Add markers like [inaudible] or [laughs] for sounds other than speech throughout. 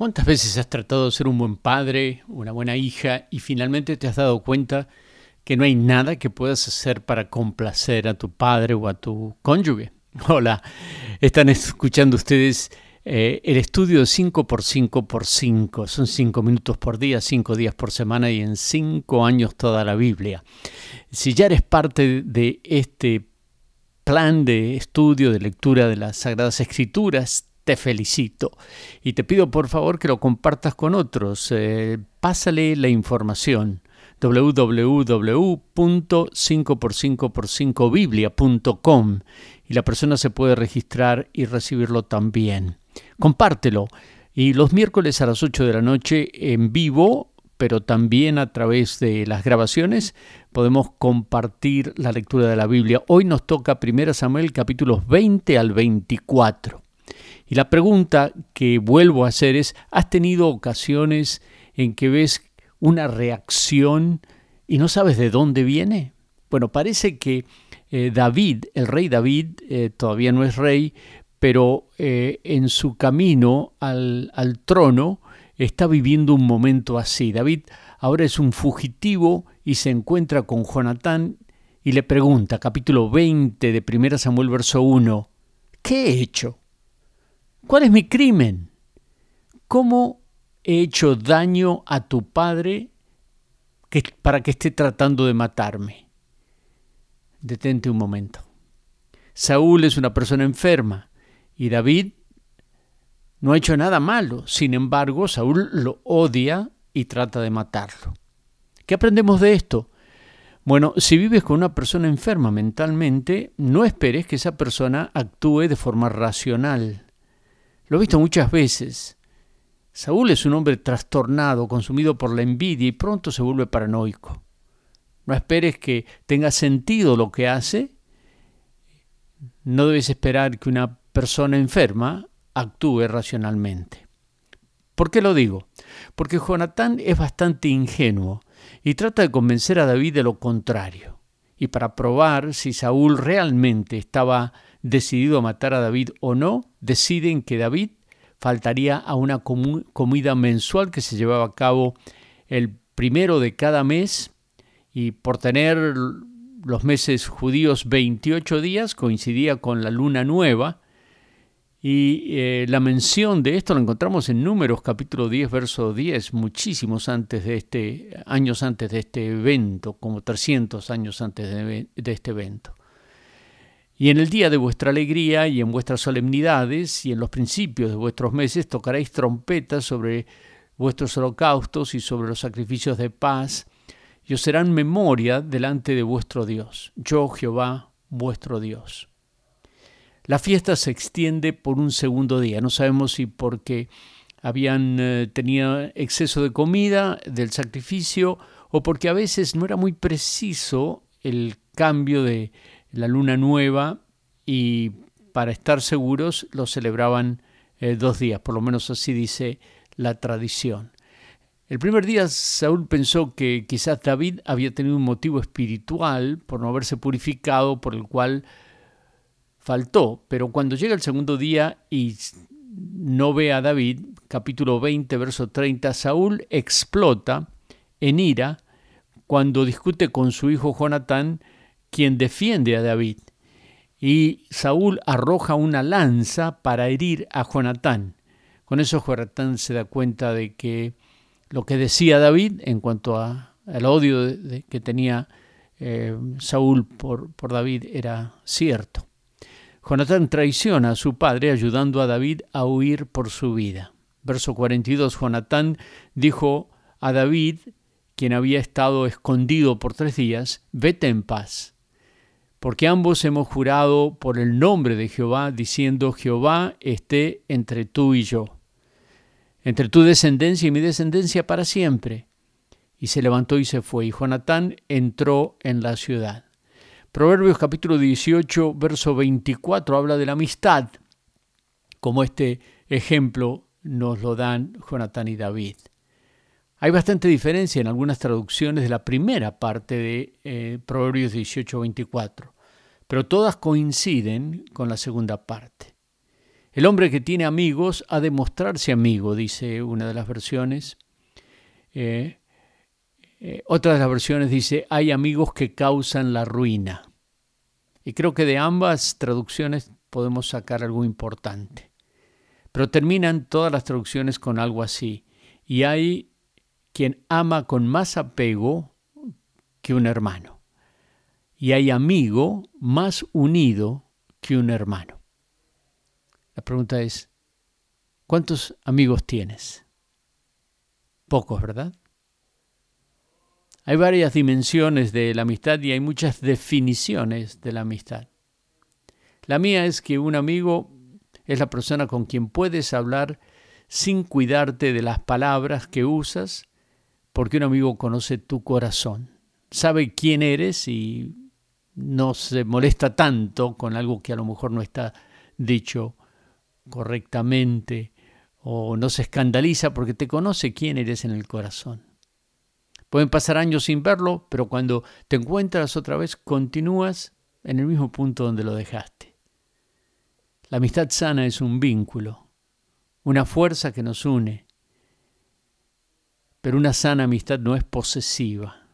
¿Cuántas veces has tratado de ser un buen padre, una buena hija y finalmente te has dado cuenta que no hay nada que puedas hacer para complacer a tu padre o a tu cónyuge? [laughs] Hola, están escuchando ustedes eh, el estudio 5x5x5. Son 5 minutos por día, 5 días por semana y en 5 años toda la Biblia. Si ya eres parte de este plan de estudio, de lectura de las Sagradas Escrituras, te felicito y te pido por favor que lo compartas con otros. Eh, pásale la información www.5x5x5biblia.com y la persona se puede registrar y recibirlo también. Compártelo. Y los miércoles a las 8 de la noche en vivo, pero también a través de las grabaciones, podemos compartir la lectura de la Biblia. Hoy nos toca 1 Samuel capítulos 20 al 24. Y la pregunta que vuelvo a hacer es, ¿has tenido ocasiones en que ves una reacción y no sabes de dónde viene? Bueno, parece que eh, David, el rey David, eh, todavía no es rey, pero eh, en su camino al, al trono está viviendo un momento así. David ahora es un fugitivo y se encuentra con Jonatán y le pregunta, capítulo 20 de 1 Samuel verso 1, ¿qué he hecho? ¿Cuál es mi crimen? ¿Cómo he hecho daño a tu padre para que esté tratando de matarme? Detente un momento. Saúl es una persona enferma y David no ha hecho nada malo. Sin embargo, Saúl lo odia y trata de matarlo. ¿Qué aprendemos de esto? Bueno, si vives con una persona enferma mentalmente, no esperes que esa persona actúe de forma racional. Lo he visto muchas veces. Saúl es un hombre trastornado, consumido por la envidia y pronto se vuelve paranoico. No esperes que tenga sentido lo que hace. No debes esperar que una persona enferma actúe racionalmente. ¿Por qué lo digo? Porque Jonatán es bastante ingenuo y trata de convencer a David de lo contrario. Y para probar si Saúl realmente estaba decidido a matar a David o no, deciden que David faltaría a una comida mensual que se llevaba a cabo el primero de cada mes y por tener los meses judíos 28 días coincidía con la luna nueva. Y eh, la mención de esto la encontramos en Números capítulo 10 verso 10 muchísimos antes de este años antes de este evento como 300 años antes de, de este evento y en el día de vuestra alegría y en vuestras solemnidades y en los principios de vuestros meses tocaréis trompetas sobre vuestros holocaustos y sobre los sacrificios de paz, y os serán memoria delante de vuestro Dios, yo Jehová vuestro Dios. La fiesta se extiende por un segundo día, no sabemos si porque habían eh, tenido exceso de comida del sacrificio o porque a veces no era muy preciso el cambio de la luna nueva y para estar seguros lo celebraban eh, dos días, por lo menos así dice la tradición. El primer día Saúl pensó que quizás David había tenido un motivo espiritual por no haberse purificado, por el cual faltó, pero cuando llega el segundo día y no ve a David, capítulo 20, verso 30, Saúl explota en ira cuando discute con su hijo Jonatán quien defiende a David. Y Saúl arroja una lanza para herir a Jonatán. Con eso Jonatán se da cuenta de que lo que decía David en cuanto al odio que tenía eh, Saúl por, por David era cierto. Jonatán traiciona a su padre ayudando a David a huir por su vida. Verso 42, Jonatán dijo a David, quien había estado escondido por tres días, vete en paz porque ambos hemos jurado por el nombre de Jehová, diciendo, Jehová esté entre tú y yo, entre tu descendencia y mi descendencia para siempre. Y se levantó y se fue, y Jonatán entró en la ciudad. Proverbios capítulo 18, verso 24 habla de la amistad, como este ejemplo nos lo dan Jonatán y David. Hay bastante diferencia en algunas traducciones de la primera parte de eh, Proverbios 18-24, pero todas coinciden con la segunda parte. El hombre que tiene amigos ha de mostrarse amigo, dice una de las versiones. Eh, eh, otra de las versiones dice, hay amigos que causan la ruina. Y creo que de ambas traducciones podemos sacar algo importante. Pero terminan todas las traducciones con algo así. Y hay quien ama con más apego que un hermano. Y hay amigo más unido que un hermano. La pregunta es, ¿cuántos amigos tienes? Pocos, ¿verdad? Hay varias dimensiones de la amistad y hay muchas definiciones de la amistad. La mía es que un amigo es la persona con quien puedes hablar sin cuidarte de las palabras que usas, porque un amigo conoce tu corazón, sabe quién eres y no se molesta tanto con algo que a lo mejor no está dicho correctamente o no se escandaliza porque te conoce quién eres en el corazón. Pueden pasar años sin verlo, pero cuando te encuentras otra vez continúas en el mismo punto donde lo dejaste. La amistad sana es un vínculo, una fuerza que nos une, pero una sana amistad no es posesiva.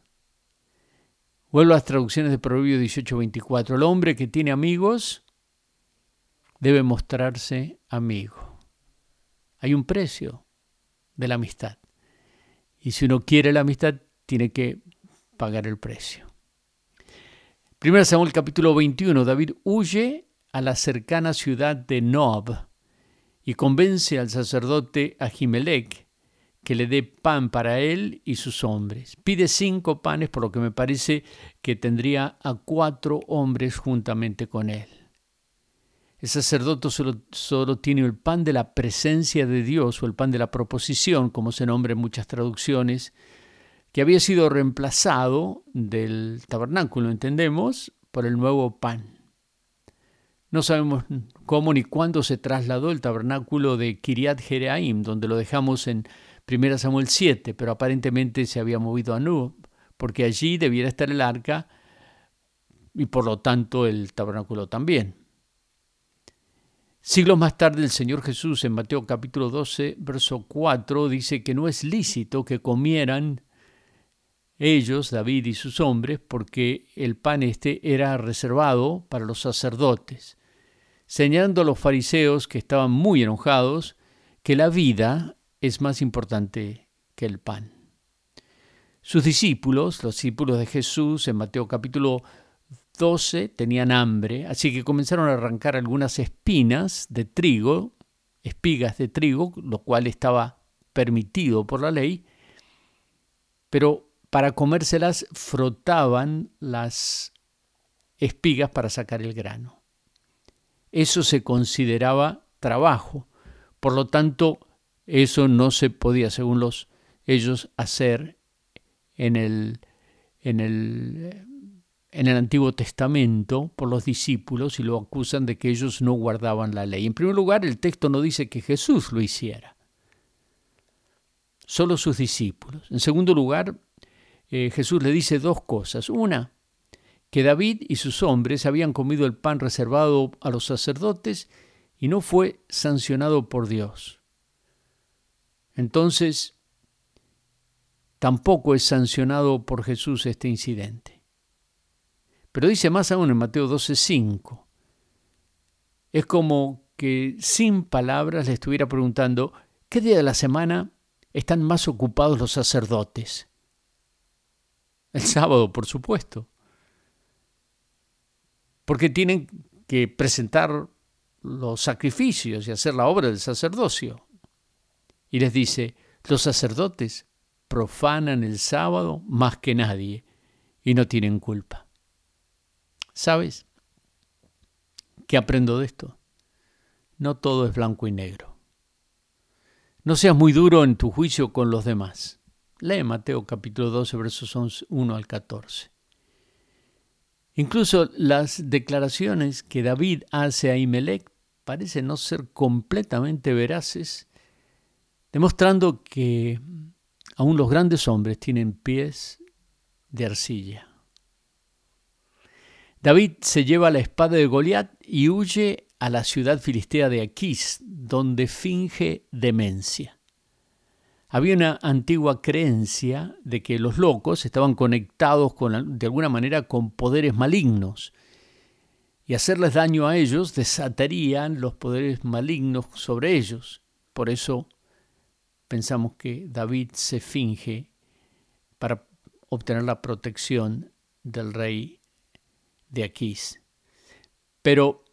Vuelvo a las traducciones de Proverbio 18:24. El hombre que tiene amigos debe mostrarse amigo. Hay un precio de la amistad. Y si uno quiere la amistad, tiene que pagar el precio. 1 Samuel capítulo 21, David huye a la cercana ciudad de Nob y convence al sacerdote Ahimelech que le dé pan para él y sus hombres. Pide cinco panes, por lo que me parece que tendría a cuatro hombres juntamente con él. El sacerdote solo, solo, tiene el pan de la presencia de Dios o el pan de la proposición, como se nombra en muchas traducciones, que había sido reemplazado del tabernáculo, entendemos, por el nuevo pan. No sabemos cómo ni cuándo se trasladó el tabernáculo de Kiriat Jereaim, donde lo dejamos en 1 Samuel 7, pero aparentemente se había movido a Nub, porque allí debiera estar el arca y por lo tanto el tabernáculo también. Siglos más tarde el Señor Jesús en Mateo capítulo 12, verso 4 dice que no es lícito que comieran ellos, David y sus hombres, porque el pan este era reservado para los sacerdotes, señalando a los fariseos que estaban muy enojados que la vida es más importante que el pan. Sus discípulos, los discípulos de Jesús en Mateo capítulo 12, tenían hambre, así que comenzaron a arrancar algunas espinas de trigo, espigas de trigo, lo cual estaba permitido por la ley, pero para comérselas frotaban las espigas para sacar el grano. Eso se consideraba trabajo, por lo tanto eso no se podía, según los, ellos, hacer en el, en el, en el Antiguo Testamento por los discípulos y lo acusan de que ellos no guardaban la ley. En primer lugar, el texto no dice que Jesús lo hiciera, solo sus discípulos. En segundo lugar, eh, Jesús le dice dos cosas. Una, que David y sus hombres habían comido el pan reservado a los sacerdotes y no fue sancionado por Dios. Entonces, tampoco es sancionado por Jesús este incidente. Pero dice más aún en Mateo 12:5. Es como que sin palabras le estuviera preguntando, ¿qué día de la semana están más ocupados los sacerdotes? El sábado, por supuesto. Porque tienen que presentar los sacrificios y hacer la obra del sacerdocio. Y les dice, los sacerdotes profanan el sábado más que nadie y no tienen culpa. ¿Sabes? ¿Qué aprendo de esto? No todo es blanco y negro. No seas muy duro en tu juicio con los demás. Lee Mateo capítulo 12, versos 1 al 14. Incluso las declaraciones que David hace a Imelec parecen no ser completamente veraces, demostrando que aún los grandes hombres tienen pies de arcilla. David se lleva la espada de Goliat y huye a la ciudad filistea de Aquís, donde finge demencia. Había una antigua creencia de que los locos estaban conectados con, de alguna manera con poderes malignos y hacerles daño a ellos desatarían los poderes malignos sobre ellos. Por eso pensamos que David se finge para obtener la protección del rey de Aquís. Pero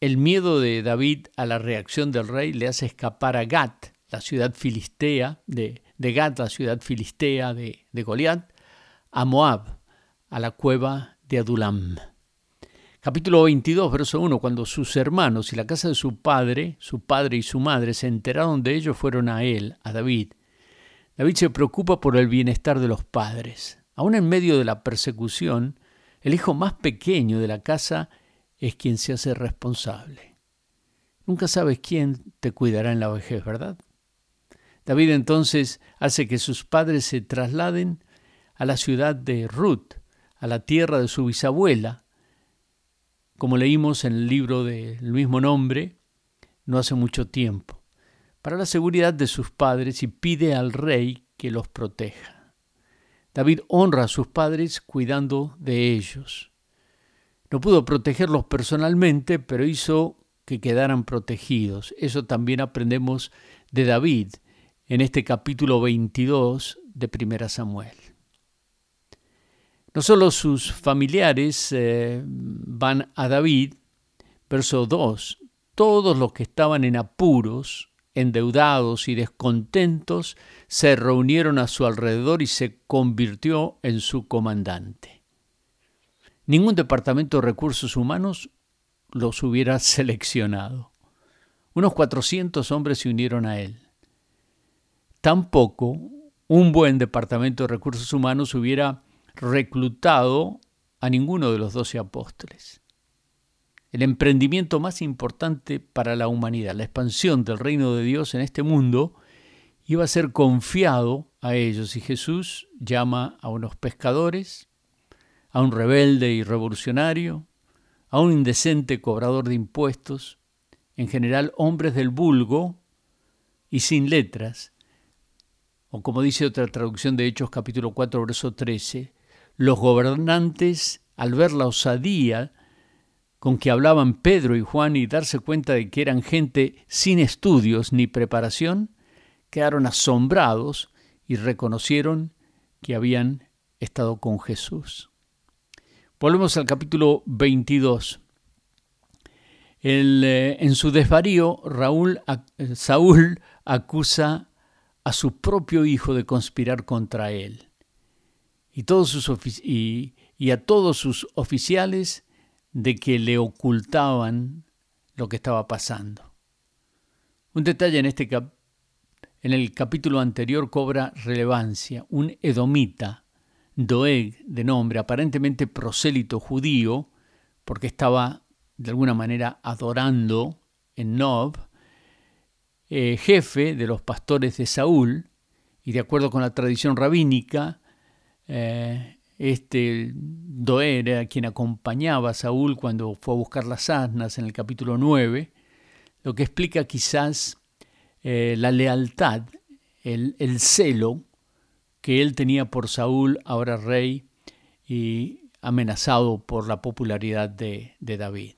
el miedo de David a la reacción del rey le hace escapar a Gat, la ciudad filistea, de, de Gat, la ciudad filistea de, de Goliat, a Moab, a la cueva de Adulam. Capítulo 22, verso 1, cuando sus hermanos y la casa de su padre, su padre y su madre se enteraron de ello, fueron a él, a David. David se preocupa por el bienestar de los padres. Aún en medio de la persecución, el hijo más pequeño de la casa es quien se hace responsable. Nunca sabes quién te cuidará en la vejez, ¿verdad? David entonces hace que sus padres se trasladen a la ciudad de Ruth, a la tierra de su bisabuela, como leímos en el libro del mismo nombre no hace mucho tiempo, para la seguridad de sus padres y pide al rey que los proteja. David honra a sus padres cuidando de ellos. No pudo protegerlos personalmente, pero hizo que quedaran protegidos. Eso también aprendemos de David en este capítulo 22 de Primera Samuel. No solo sus familiares eh, van a David, verso 2, todos los que estaban en apuros, endeudados y descontentos, se reunieron a su alrededor y se convirtió en su comandante. Ningún departamento de recursos humanos los hubiera [laughs] seleccionado. Unos 400 hombres se unieron a él. Tampoco un buen departamento de recursos humanos hubiera reclutado a ninguno de los doce apóstoles. El emprendimiento más importante para la humanidad, la expansión del reino de Dios en este mundo, iba a ser confiado a ellos y Jesús llama a unos pescadores, a un rebelde y revolucionario, a un indecente cobrador de impuestos, en general hombres del vulgo y sin letras, o como dice otra traducción de Hechos capítulo 4, verso 13, los gobernantes, al ver la osadía con que hablaban Pedro y Juan y darse cuenta de que eran gente sin estudios ni preparación, quedaron asombrados y reconocieron que habían estado con Jesús. Volvemos al capítulo 22. Eh, en su desvarío, Raúl, Saúl acusa a su propio hijo de conspirar contra él y, a todos sus oficiales de que le ocultaban lo que estaba pasando. Un detalle en, este en el capítulo anterior cobra relevancia. Un edomita, Doeg de nombre, aparentemente prosélito judío, porque estaba de alguna manera adorando en Nob, eh, jefe de los pastores de Saúl, y de acuerdo con la tradición rabínica, eh, este Doer era quien acompañaba a Saúl cuando fue a buscar las asnas en el capítulo 9, lo que explica quizás eh, la lealtad, el, celo que él tenía por Saúl, ahora rey, y amenazado por la popularidad de David.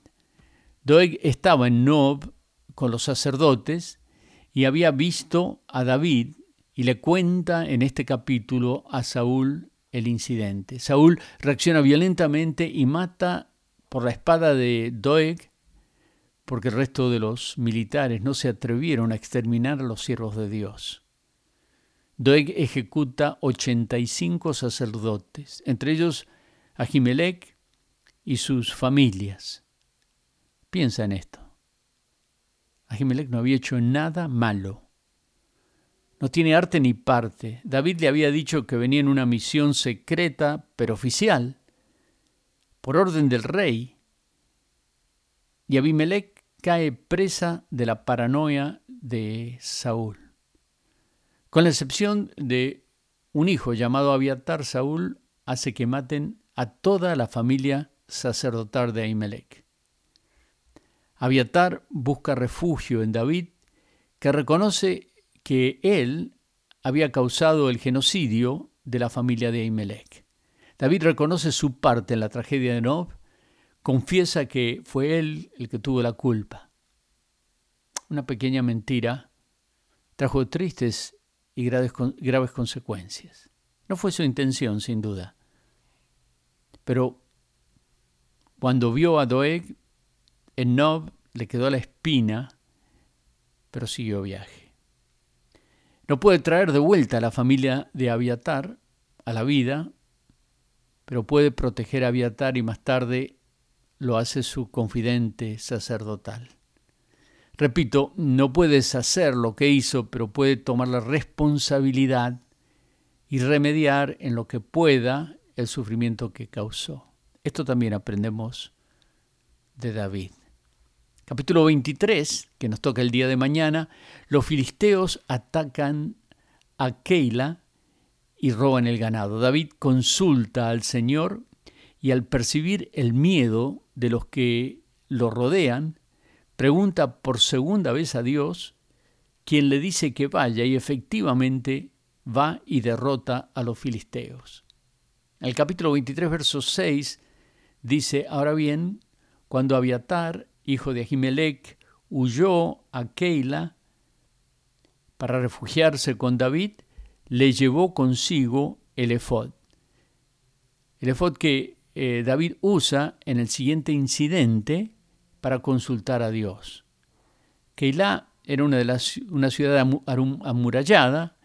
Doeg estaba en Nob con los sacerdotes y había visto a David y le cuenta en este capítulo a Saúl el incidente. Saúl reacciona violentamente y mata por la espada de Doeg, porque el resto de los militares no se atrevieron a exterminar a los siervos de Dios. Doeg ejecuta 85 sacerdotes, entre ellos Ahimelech y sus familias. Piensa en esto. Ahimelech no había hecho nada malo. No tiene arte ni parte. David le había dicho que venía en una misión secreta, pero oficial, por orden del rey. Y Abimelech cae presa de la paranoia de Saúl. Con la excepción de un hijo llamado Abiatar, Saúl hace que maten a toda la familia sacerdotal de Ahimelech. Abiatar busca refugio en David, que reconoce que él había causado el genocidio de la familia de Ahimelech. David reconoce su parte en la tragedia de Nob, confiesa que fue él el que tuvo la culpa. Una pequeña mentira trajo tristes y graves, graves consecuencias. No fue su intención, sin duda. Pero cuando vio a Doeg, en Nob le quedó la espina, pero siguió viaje. No puede traer de vuelta a la familia de Abiatar a la vida, pero puede proteger a Abiatar y más tarde lo hace su confidente sacerdotal. Repito, no puedes hacer lo que hizo, pero puede tomar la responsabilidad y remediar en lo que pueda el sufrimiento que causó. Esto también aprendemos de David. Capítulo 23, que nos toca el día de mañana, los filisteos atacan a Keila y roban el ganado. David consulta al Señor y al percibir el miedo de los que lo rodean, pregunta por segunda vez a Dios, quien le dice que vaya y efectivamente va y derrota a los filisteos. El capítulo 23, verso 6 dice, ahora bien, cuando Abiatar, hijo de Ahimelech, huyó a Keila para refugiarse con David, le llevó consigo el efod. El efod que eh, David usa en el siguiente incidente para consultar a Dios. Keilah era una, una ciudad amurallada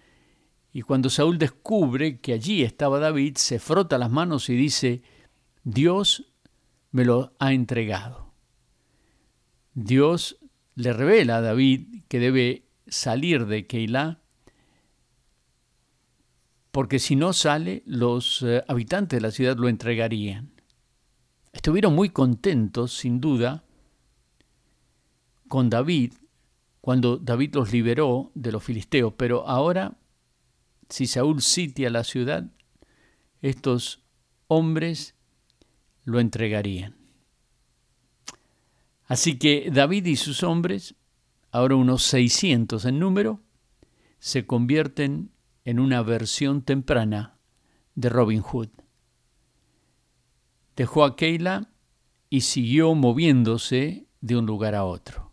y cuando Saúl descubre que allí estaba David, se frota las manos y dice, Dios me lo ha entregado. Dios le revela a David que debe salir de Keilah porque si no sale, los eh, habitantes de la ciudad lo entregarían. Estuvieron muy contentos, sin duda, con David, cuando David los liberó de los filisteos, pero ahora, si Saúl sitia la ciudad, estos hombres lo entregarían. Así que David y sus hombres, ahora unos 600 en número, se convierten en una versión temprana de Robin Hood. Dejó a Keila y siguió moviéndose de un lugar a otro.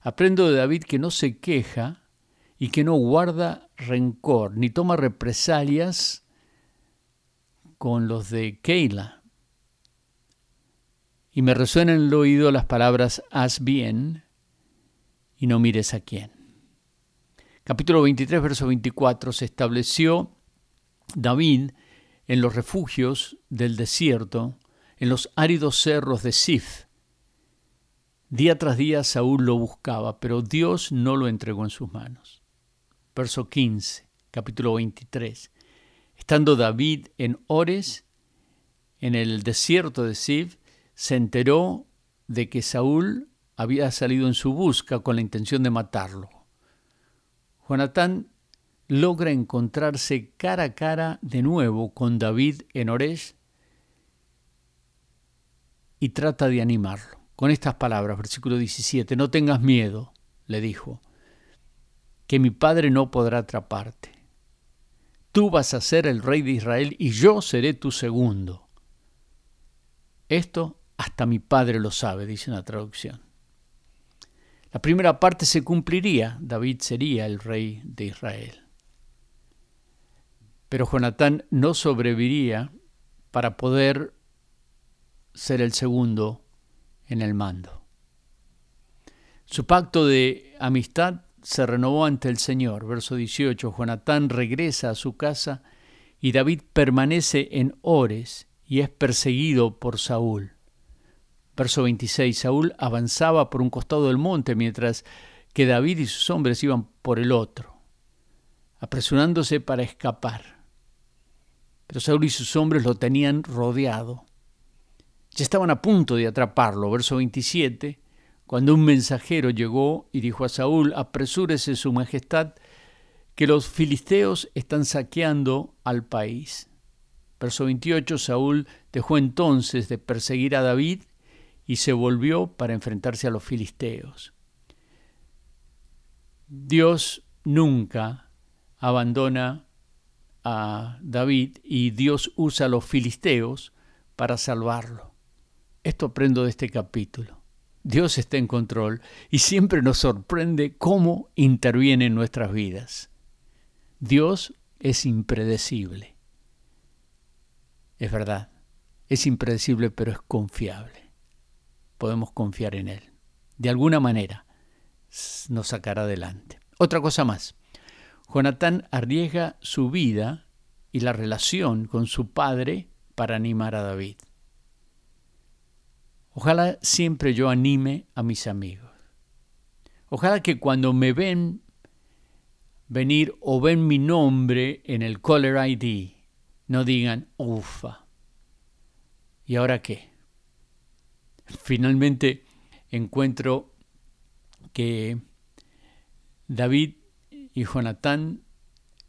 Aprendo de David que no se queja y que no guarda rencor ni toma represalias con los de Keila. Y me resuenan en el oído las palabras haz bien y no mires a quién capítulo 23, verso 24, se estableció David en los refugios del desierto, en los áridos cerros de Sif. Día tras día Saúl lo buscaba, pero Dios no lo entregó en sus manos. Verso 15, capítulo 23. Estando David en Ores, en el desierto de Sif, se enteró de que Saúl había salido en su busca con la intención de matarlo. Jonatán logra encontrarse cara a cara de nuevo con David en Oresh y trata de animarlo. Con estas palabras, versículo 17, no tengas miedo, le dijo, que mi padre no podrá atraparte. Tú vas a ser el rey de Israel y yo seré tu segundo. Esto hasta mi padre lo sabe, dice una traducción. La primera parte se cumpliría, David sería el rey de Israel. Pero Jonatán no sobreviviría para poder ser el segundo en el mando. Su pacto de amistad se renovó ante el Señor. Verso 18, Jonatán regresa a su casa y David permanece en Ores y es perseguido por Saúl. Verso 26. Saúl avanzaba por un costado del monte mientras que David y sus hombres iban por el otro, apresurándose para escapar. Pero Saúl y sus hombres lo tenían rodeado. Ya estaban a punto de atraparlo. Verso 27. Cuando un mensajero llegó y dijo a Saúl, apresúrese su majestad, que los filisteos están saqueando al país. Verso 28, Saúl dejó entonces de perseguir a David y se volvió para enfrentarse a los filisteos. Dios nunca abandona a David y Dios usa a los filisteos para salvarlo. Esto aprendo de este capítulo. Dios está en control y siempre nos sorprende cómo interviene en nuestras vidas. Dios es impredecible. Es verdad, es impredecible pero es confiable. Podemos confiar en Él. De alguna manera nos sacará adelante. Otra cosa más. Jonatán arriesga su vida y la relación con su padre para animar a David. Ojalá siempre yo anime a mis amigos. Ojalá que cuando me ven venir o ven mi nombre en el caller ID, no digan, ufa, ¿y ahora qué? Finalmente encuentro que David y Jonatán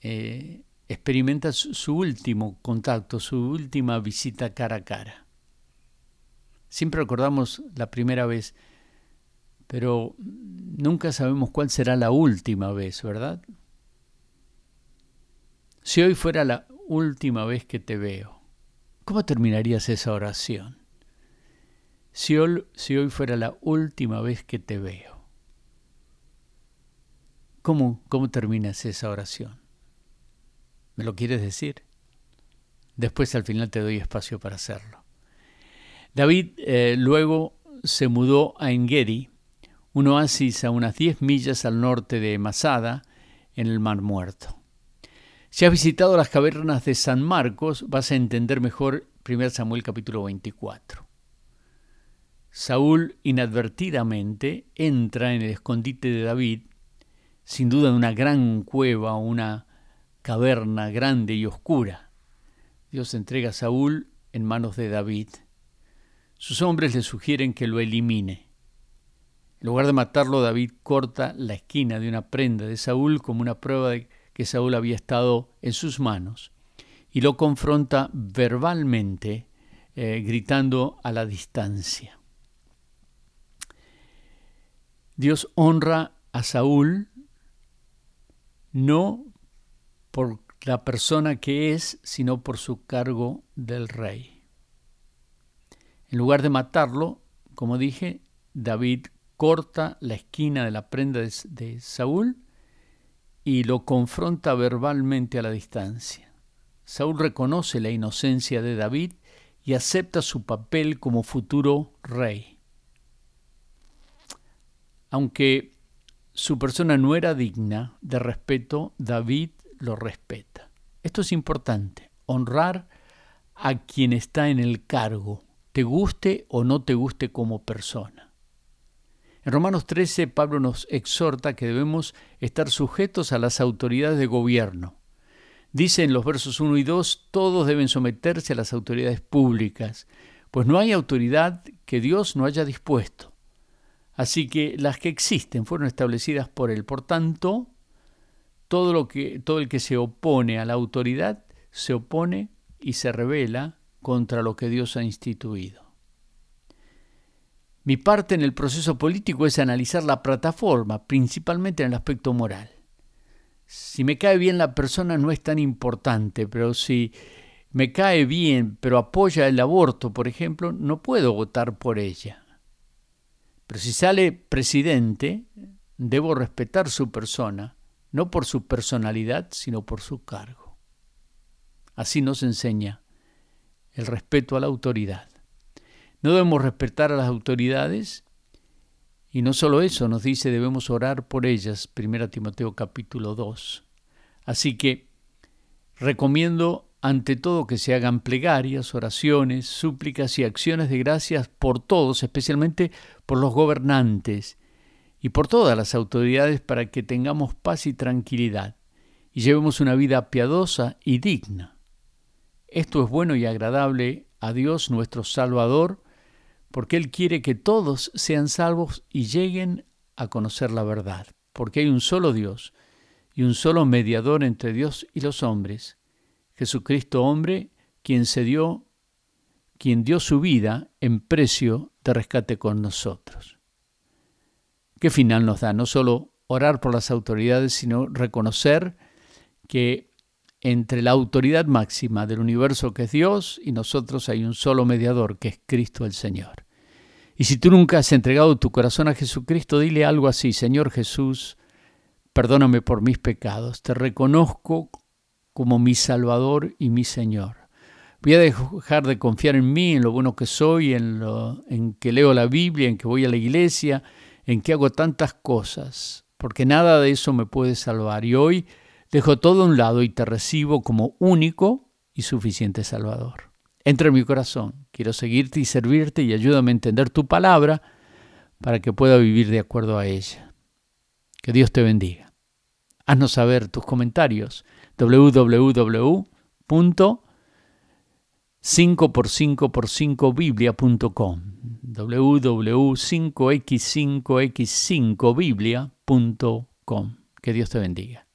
eh, experimentan su último contacto, su última visita cara a cara. Siempre recordamos la primera vez, pero nunca sabemos cuál será la última vez, ¿verdad? Si hoy fuera la última vez que te veo, ¿cómo terminarías esa oración? Si hoy, fuera la última vez que te veo, ¿cómo, cómo terminas esa oración? ¿Me lo quieres decir? Después al final te doy espacio para hacerlo. David eh, luego se mudó a Engedi, un oasis a unas 10 millas al norte de Masada, en el Mar Muerto. Si has visitado las cavernas de San Marcos, vas a entender mejor 1 Samuel capítulo 24. Saúl inadvertidamente entra en el escondite de David, sin duda en una gran cueva una caverna grande y oscura. Dios entrega a Saúl en manos de David. Sus hombres le sugieren que lo elimine. En lugar de matarlo, David corta la esquina de una prenda de Saúl como una prueba de que Saúl había estado en sus manos y lo confronta verbalmente, eh, gritando a la distancia. Dios honra a Saúl no por la persona que es, sino por su cargo del rey. En lugar de matarlo, como dije, David corta la esquina de la prenda de, Saúl y lo confronta verbalmente a la distancia. Saúl reconoce la inocencia de David y acepta su papel como futuro rey. Aunque su persona no era digna de respeto, David lo respeta. Esto es importante, honrar a quien está en el cargo, te guste o no te guste como persona. En Romanos 13, Pablo nos exhorta que debemos estar sujetos a las autoridades de gobierno. Dice en los versos 1 y 2, todos deben someterse a las autoridades públicas, pues no hay autoridad que Dios no haya dispuesto. Así que las que existen fueron establecidas por Él. Por tanto, todo, lo que, el que se opone a la autoridad se opone y se revela contra lo que Dios ha instituido. Mi parte en el proceso político es analizar la plataforma, principalmente en el aspecto moral. Si me cae bien la persona no es tan importante, pero si me cae bien pero apoya el aborto, por ejemplo, no puedo votar por ella. Pero si sale presidente, debo respetar su persona, no por su personalidad, sino por su cargo. Así nos enseña el respeto a la autoridad. No debemos respetar a las autoridades y no solo eso, nos dice debemos orar por ellas, 1 Timoteo capítulo 2. Así que recomiendo ante todo que se hagan plegarias, oraciones, súplicas y acciones de gracias por todos, especialmente por los gobernantes y por todas las autoridades para que tengamos paz y tranquilidad y llevemos una vida piadosa y digna. Esto es bueno y agradable a Dios nuestro Salvador, porque Él quiere que todos sean salvos y lleguen a conocer la verdad, porque hay un solo Dios y un solo mediador entre Dios y los hombres, Jesucristo hombre, quien se dio quien dio su vida en precio de rescate con nosotros. ¿Qué final nos da? No solo orar por las autoridades, sino reconocer que entre la autoridad máxima del universo que es Dios y nosotros hay un solo mediador que es Cristo el Señor. Y si tú nunca has entregado tu corazón a Jesucristo, dile algo así, Señor Jesús, perdóname por mis pecados, te reconozco como mi Salvador y mi Señor. Voy a dejar de confiar en mí, en lo bueno que soy, en, lo, en que leo la Biblia, en que voy a la iglesia, en que hago tantas cosas, porque nada de eso me puede salvar. Y hoy dejo todo a un lado y te recibo como único y suficiente Salvador. Entra en mi corazón, quiero seguirte y servirte y ayúdame a entender tu palabra para que pueda vivir de acuerdo a ella. Que Dios te bendiga. Haznos saber tus comentarios www 5x5x5biblia.com www.5x5x5biblia.com Que Dios te bendiga.